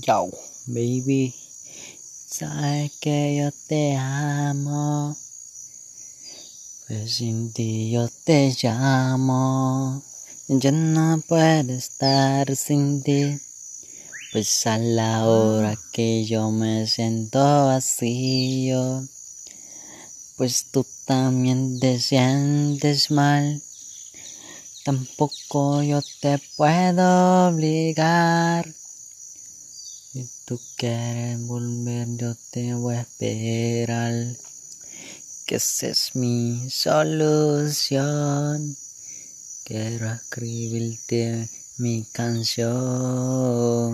Yo, baby, sabes que yo te amo. Pues sin ti yo te llamo. Yo no puedo estar sin ti. Pues a la hora que yo me siento vacío, pues tú también te sientes mal. Tampoco yo te puedo obligar. Si tú quieres volver, yo te voy a esperar. Que esa es mi solución. Quiero escribirte mi canción.